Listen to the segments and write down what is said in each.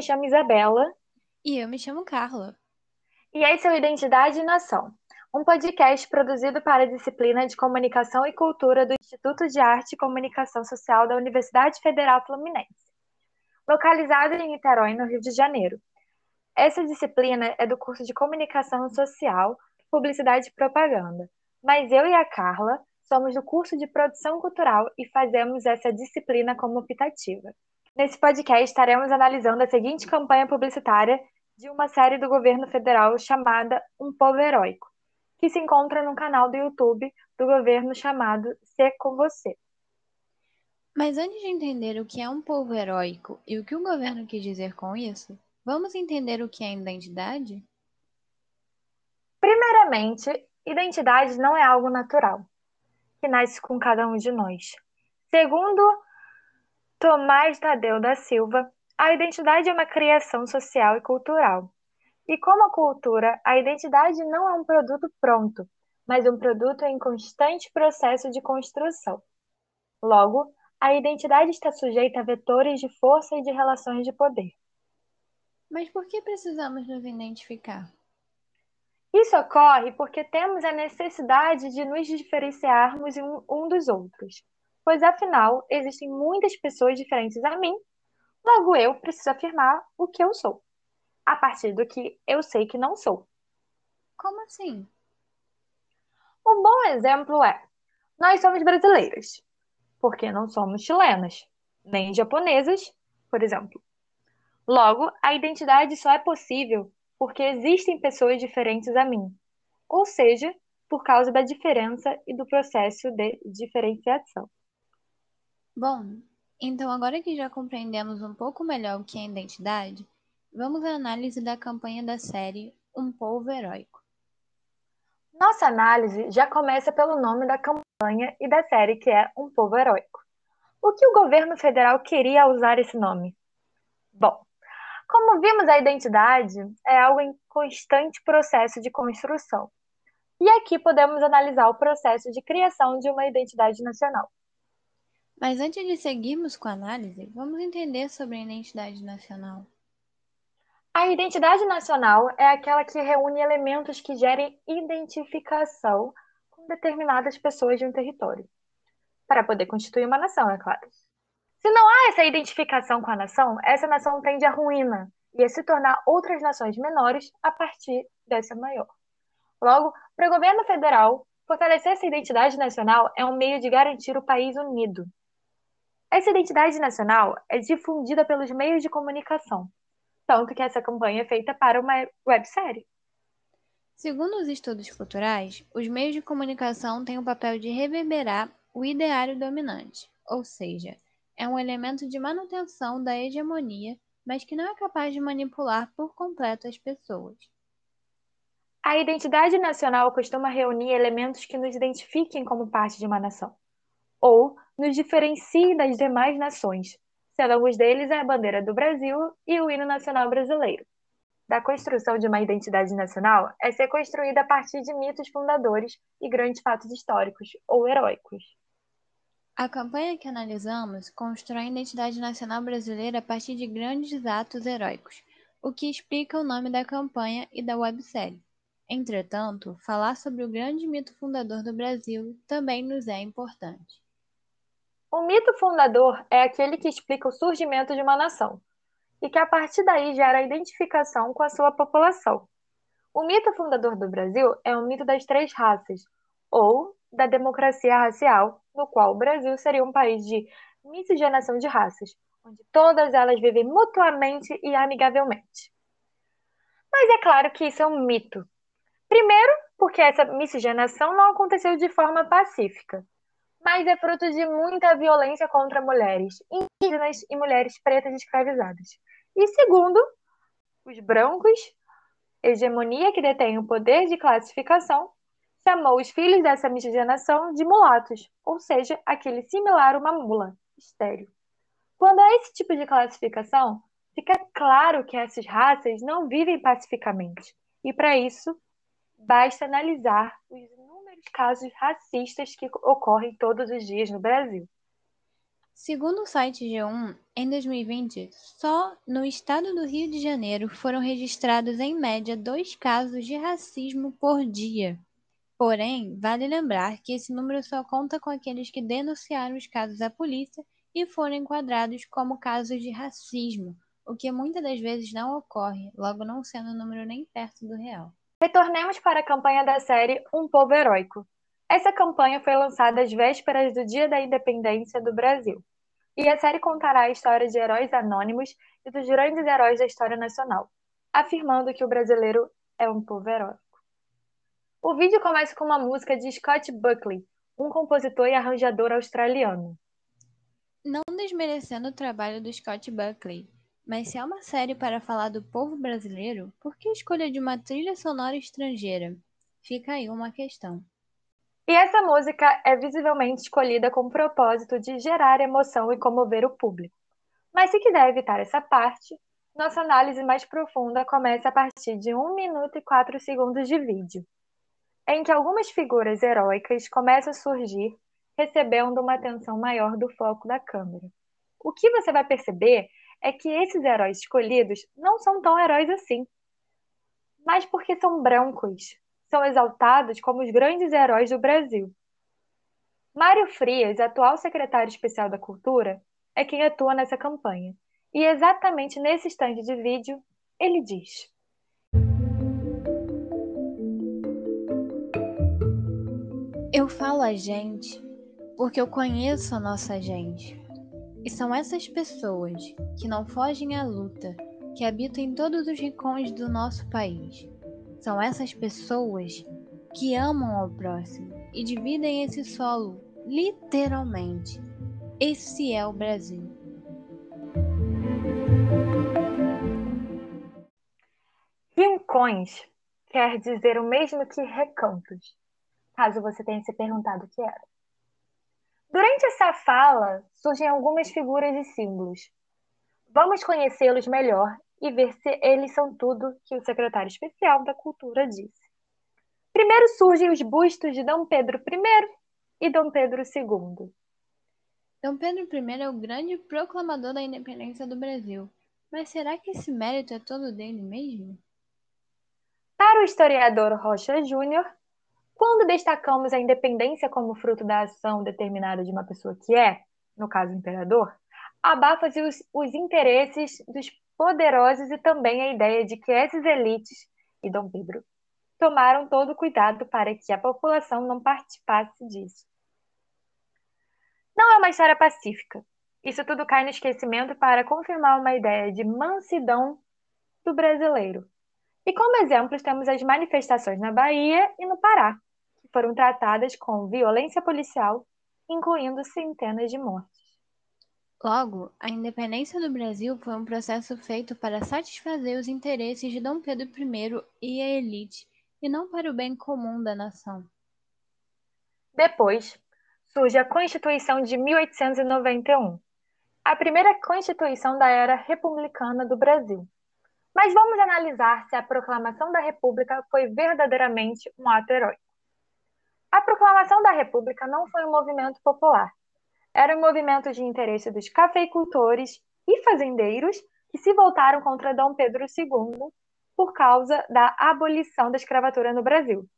me chamo Isabela. E eu me chamo Carla. E esse é o Identidade e Nação, um podcast produzido para a disciplina de Comunicação e Cultura do Instituto de Arte e Comunicação Social da Universidade Federal Fluminense, localizado em Niterói, no Rio de Janeiro. Essa disciplina é do curso de Comunicação Social, Publicidade e Propaganda, mas eu e a Carla somos do curso de Produção Cultural e fazemos essa disciplina como optativa. Nesse podcast estaremos analisando a seguinte campanha publicitária de uma série do governo federal chamada Um Povo Heróico, que se encontra no canal do YouTube do governo chamado Ser com Você. Mas antes de entender o que é um povo heróico e o que o governo quis dizer com isso, vamos entender o que é identidade? Primeiramente, identidade não é algo natural, que nasce com cada um de nós. Segundo Tomás Tadeu da Silva, a identidade é uma criação social e cultural. E como a cultura, a identidade não é um produto pronto, mas um produto em constante processo de construção. Logo, a identidade está sujeita a vetores de força e de relações de poder. Mas por que precisamos nos identificar? Isso ocorre porque temos a necessidade de nos diferenciarmos um dos outros pois afinal existem muitas pessoas diferentes a mim, logo eu preciso afirmar o que eu sou, a partir do que eu sei que não sou. Como assim? Um bom exemplo é: nós somos brasileiras, porque não somos chilenas, nem japonesas, por exemplo. Logo, a identidade só é possível porque existem pessoas diferentes a mim, ou seja, por causa da diferença e do processo de diferenciação. Bom, então agora que já compreendemos um pouco melhor o que é identidade, vamos à análise da campanha da série Um Povo Heróico. Nossa análise já começa pelo nome da campanha e da série, que é Um Povo Heróico. O que o governo federal queria usar esse nome? Bom, como vimos, a identidade é algo em constante processo de construção. E aqui podemos analisar o processo de criação de uma identidade nacional. Mas antes de seguirmos com a análise, vamos entender sobre a identidade nacional. A identidade nacional é aquela que reúne elementos que gerem identificação com determinadas pessoas de um território, para poder constituir uma nação, é claro. Se não há essa identificação com a nação, essa nação tende à ruína e a se tornar outras nações menores a partir dessa maior. Logo, para o governo federal, fortalecer essa identidade nacional é um meio de garantir o país unido, essa identidade nacional é difundida pelos meios de comunicação, tanto que essa campanha é feita para uma websérie. Segundo os estudos culturais, os meios de comunicação têm o papel de reverberar o ideário dominante, ou seja, é um elemento de manutenção da hegemonia, mas que não é capaz de manipular por completo as pessoas. A identidade nacional costuma reunir elementos que nos identifiquem como parte de uma nação, ou nos diferencie das demais nações, sendo alguns deles a bandeira do Brasil e o hino nacional brasileiro. Da construção de uma identidade nacional é ser construída a partir de mitos fundadores e grandes fatos históricos ou heróicos. A campanha que analisamos constrói a identidade nacional brasileira a partir de grandes atos heróicos, o que explica o nome da campanha e da websérie. Entretanto, falar sobre o grande mito fundador do Brasil também nos é importante. O mito fundador é aquele que explica o surgimento de uma nação e que a partir daí gera a identificação com a sua população. O mito fundador do Brasil é o mito das três raças, ou da democracia racial, no qual o Brasil seria um país de miscigenação de raças, onde todas elas vivem mutuamente e amigavelmente. Mas é claro que isso é um mito. Primeiro, porque essa miscigenação não aconteceu de forma pacífica mas é fruto de muita violência contra mulheres indígenas e mulheres pretas escravizadas. E segundo, os brancos, hegemonia que detém o poder de classificação, chamou os filhos dessa miscigenação de mulatos, ou seja, aquele similar a uma mula, estéreo. Quando há esse tipo de classificação, fica claro que essas raças não vivem pacificamente. E para isso, basta analisar os casos racistas que ocorrem todos os dias no Brasil. Segundo o site G1, em 2020, só no estado do Rio de Janeiro foram registrados em média dois casos de racismo por dia. Porém, vale lembrar que esse número só conta com aqueles que denunciaram os casos à polícia e foram enquadrados como casos de racismo, o que muitas das vezes não ocorre, logo não sendo um número nem perto do real. Retornemos para a campanha da série Um Povo Heróico. Essa campanha foi lançada às vésperas do Dia da Independência do Brasil. E a série contará a história de heróis anônimos e dos grandes heróis da história nacional, afirmando que o brasileiro é um povo heróico. O vídeo começa com uma música de Scott Buckley, um compositor e arranjador australiano. Não desmerecendo o trabalho do Scott Buckley, mas se é uma série para falar do povo brasileiro, por que a escolha de uma trilha sonora estrangeira? Fica aí uma questão. E essa música é visivelmente escolhida com o propósito de gerar emoção e comover o público. Mas se quiser evitar essa parte, nossa análise mais profunda começa a partir de 1 minuto e 4 segundos de vídeo, em que algumas figuras heróicas começam a surgir, recebendo uma atenção maior do foco da câmera. O que você vai perceber é que esses heróis escolhidos não são tão heróis assim, mas porque são brancos, são exaltados como os grandes heróis do Brasil. Mário Frias, atual secretário especial da Cultura, é quem atua nessa campanha. E exatamente nesse instante de vídeo, ele diz: Eu falo a gente porque eu conheço a nossa gente. E são essas pessoas que não fogem à luta, que habitam em todos os rincões do nosso país são essas pessoas que amam ao próximo e dividem esse solo, literalmente. Esse é o Brasil. Rincões quer dizer o mesmo que recantos, caso você tenha se perguntado o que era. Durante essa fala, surgem algumas figuras e símbolos. Vamos conhecê-los melhor e ver se eles são tudo que o secretário especial da Cultura disse. Primeiro surgem os bustos de Dom Pedro I e Dom Pedro II. Dom Pedro I é o grande proclamador da independência do Brasil. Mas será que esse mérito é todo dele mesmo? Para o historiador Rocha Júnior, quando destacamos a independência como fruto da ação determinada de uma pessoa que é, no caso o imperador, abafa-se os, os interesses dos poderosos e também a ideia de que essas elites e Dom Pedro tomaram todo o cuidado para que a população não participasse disso. Não é uma história pacífica. Isso tudo cai no esquecimento para confirmar uma ideia de mansidão do brasileiro. E como exemplos temos as manifestações na Bahia e no Pará, foram tratadas com violência policial, incluindo centenas de mortes. Logo, a independência do Brasil foi um processo feito para satisfazer os interesses de Dom Pedro I e a elite, e não para o bem comum da nação. Depois, surge a Constituição de 1891, a primeira Constituição da era republicana do Brasil. Mas vamos analisar se a proclamação da República foi verdadeiramente um ato heróico. A proclamação da República não foi um movimento popular, era um movimento de interesse dos cafeicultores e fazendeiros que se voltaram contra Dom Pedro II por causa da abolição da escravatura no Brasil,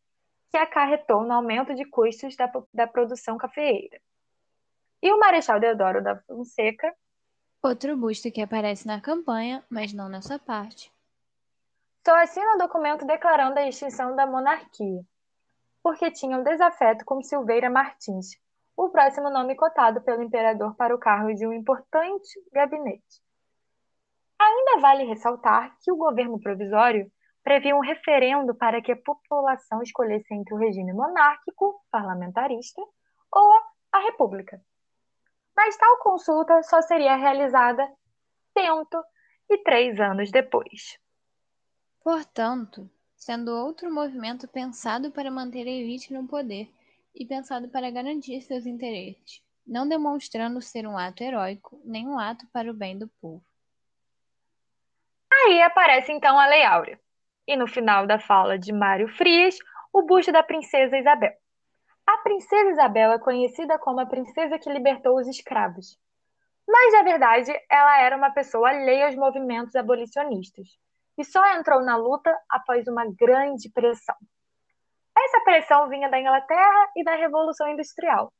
que acarretou no aumento de custos da, da produção cafeeira. E o Marechal Deodoro da Fonseca. Outro busto que aparece na campanha, mas não nessa parte. Só assina o documento declarando a extinção da monarquia, porque tinha um desafeto com Silveira Martins, o próximo nome cotado pelo imperador para o cargo de um importante gabinete. Ainda vale ressaltar que o governo provisório previa um referendo para que a população escolhesse entre o regime monárquico, parlamentarista ou a república. Mas tal consulta só seria realizada cento e três anos depois. Portanto, sendo outro movimento pensado para manter a elite no poder e pensado para garantir seus interesses, não demonstrando ser um ato heróico nem um ato para o bem do povo. Aí aparece então a Lei Áurea, e no final da fala de Mário Frias, o busto da princesa Isabel. A princesa Isabel é conhecida como a princesa que libertou os escravos. Mas, na verdade, ela era uma pessoa alheia aos movimentos abolicionistas e só entrou na luta após uma grande pressão. Essa pressão vinha da Inglaterra e da Revolução Industrial.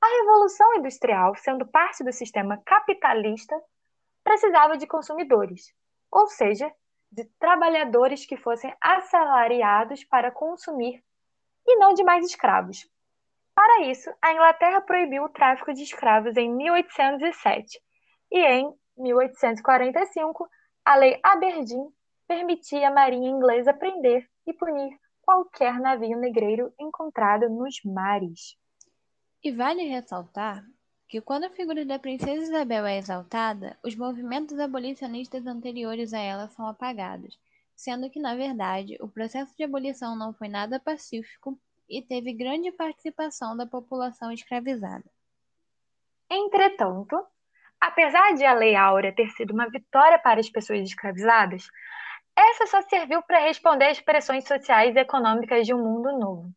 A Revolução Industrial, sendo parte do sistema capitalista, precisava de consumidores, ou seja, de trabalhadores que fossem assalariados para consumir e não de mais escravos. Para isso, a Inglaterra proibiu o tráfico de escravos em 1807 e em 1845 a Lei Aberdeen permitia à Marinha Inglesa prender e punir qualquer navio negreiro encontrado nos mares. E vale ressaltar que quando a figura da princesa Isabel é exaltada, os movimentos abolicionistas anteriores a ela são apagados, sendo que, na verdade, o processo de abolição não foi nada pacífico e teve grande participação da população escravizada. Entretanto, apesar de a Lei Áurea ter sido uma vitória para as pessoas escravizadas, essa só serviu para responder às pressões sociais e econômicas de um mundo novo,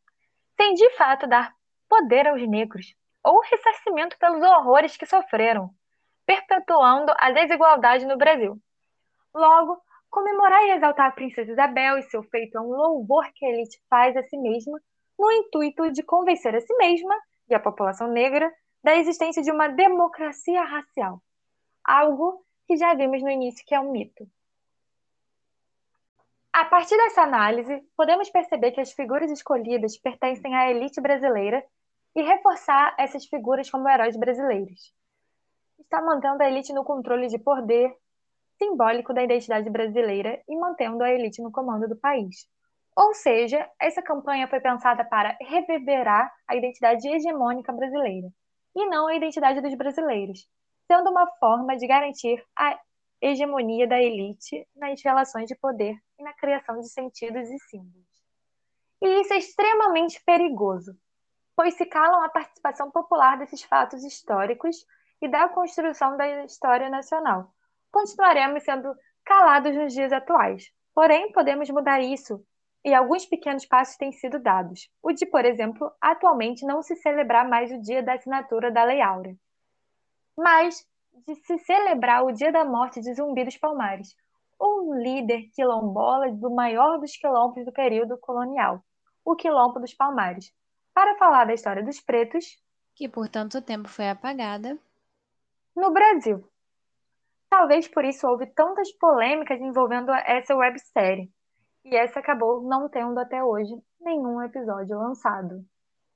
sem de fato dar poder aos negros ou ressarcimento pelos horrores que sofreram, perpetuando a desigualdade no Brasil. Logo, comemorar e exaltar a princesa Isabel e seu feito é um louvor que a elite faz a si mesma, no intuito de convencer a si mesma e a população negra da existência de uma democracia racial, algo que já vimos no início que é um mito. A partir dessa análise, podemos perceber que as figuras escolhidas pertencem à elite brasileira e reforçar essas figuras como heróis brasileiros. Está mantendo a elite no controle de poder simbólico da identidade brasileira e mantendo a elite no comando do país. Ou seja, essa campanha foi pensada para reverberar a identidade hegemônica brasileira e não a identidade dos brasileiros, sendo uma forma de garantir a hegemonia da elite nas relações de poder e na criação de sentidos e símbolos. E isso é extremamente perigoso, pois se calam a participação popular desses fatos históricos e da construção da história nacional. Continuaremos sendo calados nos dias atuais. Porém, podemos mudar isso e alguns pequenos passos têm sido dados. O de, por exemplo, atualmente não se celebrar mais o dia da assinatura da Lei Áurea. Mas de se celebrar o dia da morte de Zumbi dos Palmares, um líder quilombola do maior dos quilombos do período colonial, o Quilombo dos Palmares, para falar da história dos pretos, que por tanto tempo foi apagada, no Brasil. Talvez por isso houve tantas polêmicas envolvendo essa websérie, e essa acabou não tendo até hoje nenhum episódio lançado.